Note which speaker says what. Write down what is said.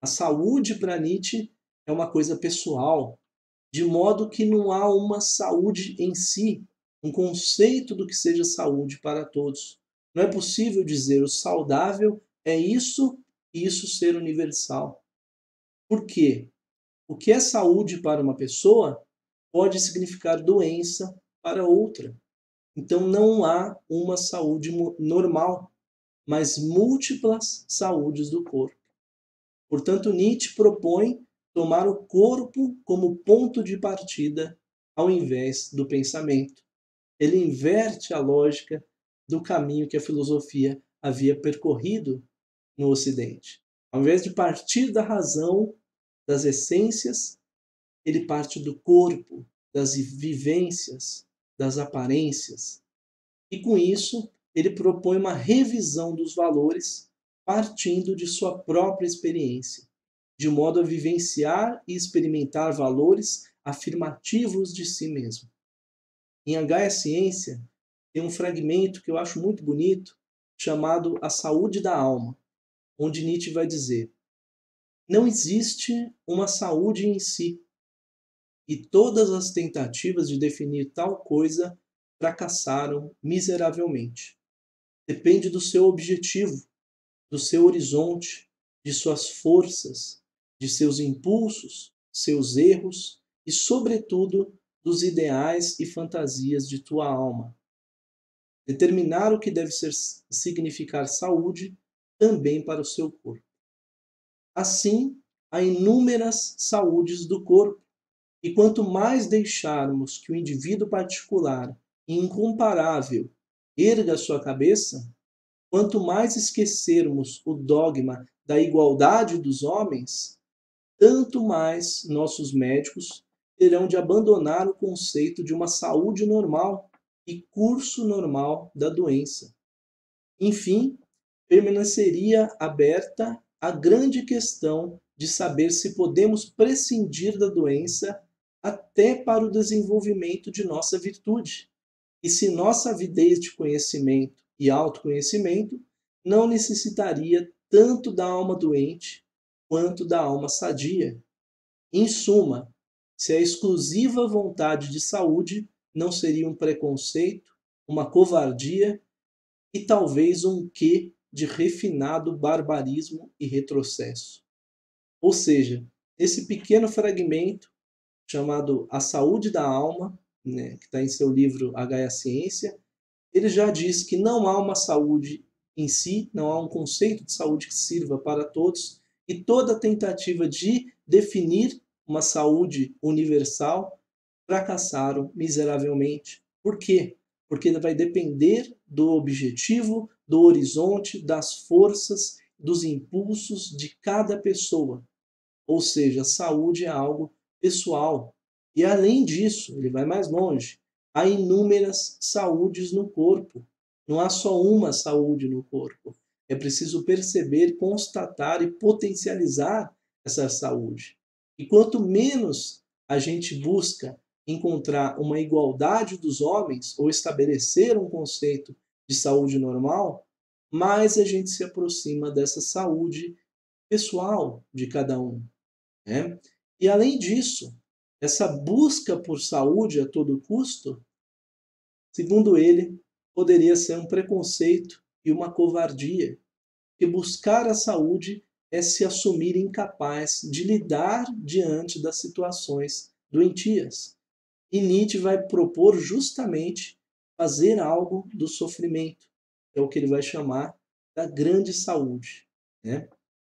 Speaker 1: A saúde para Nietzsche é uma coisa pessoal, de modo que não há uma saúde em si, um conceito do que seja saúde para todos. Não é possível dizer o saudável é isso e isso ser universal. Por quê? O que é saúde para uma pessoa pode significar doença para outra. Então não há uma saúde normal, mas múltiplas saúdes do corpo. Portanto, Nietzsche propõe tomar o corpo como ponto de partida ao invés do pensamento. Ele inverte a lógica do caminho que a filosofia havia percorrido no Ocidente. Ao invés de partir da razão, das essências, ele parte do corpo, das vivências, das aparências. E com isso, ele propõe uma revisão dos valores partindo de sua própria experiência, de modo a vivenciar e experimentar valores afirmativos de si mesmo. Em H Ciência, tem um fragmento que eu acho muito bonito, chamado A Saúde da Alma, onde Nietzsche vai dizer: Não existe uma saúde em si, e todas as tentativas de definir tal coisa fracassaram miseravelmente. Depende do seu objetivo, do seu horizonte, de suas forças, de seus impulsos, seus erros e, sobretudo, dos ideais e fantasias de tua alma. Determinar o que deve ser significar saúde também para o seu corpo. Assim, há inúmeras saúdes do corpo, e quanto mais deixarmos que o indivíduo particular e incomparável erga sua cabeça, quanto mais esquecermos o dogma da igualdade dos homens, tanto mais nossos médicos terão de abandonar o conceito de uma saúde normal e curso normal da doença. Enfim, permaneceria aberta a grande questão de saber se podemos prescindir da doença até para o desenvolvimento de nossa virtude, e se nossa avidez de conhecimento e autoconhecimento não necessitaria tanto da alma doente quanto da alma sadia. Em suma, se a exclusiva vontade de saúde não seria um preconceito, uma covardia e talvez um quê de refinado barbarismo e retrocesso. Ou seja, esse pequeno fragmento chamado A Saúde da Alma, né, que está em seu livro H a Ciência, ele já diz que não há uma saúde em si, não há um conceito de saúde que sirva para todos, e toda tentativa de definir uma saúde universal fracassaram miseravelmente. Por quê? Porque vai depender do objetivo, do horizonte, das forças, dos impulsos de cada pessoa. Ou seja, saúde é algo pessoal. E além disso, ele vai mais longe, há inúmeras saúdes no corpo. Não há só uma saúde no corpo. É preciso perceber, constatar e potencializar essa saúde. E quanto menos a gente busca encontrar uma igualdade dos homens ou estabelecer um conceito de saúde normal, mais a gente se aproxima dessa saúde pessoal de cada um. Né? E além disso, essa busca por saúde a todo custo, segundo ele, poderia ser um preconceito e uma covardia, que buscar a saúde é se assumir incapaz de lidar diante das situações doentias. E Nietzsche vai propor justamente fazer algo do sofrimento, é o que ele vai chamar da grande saúde. Né?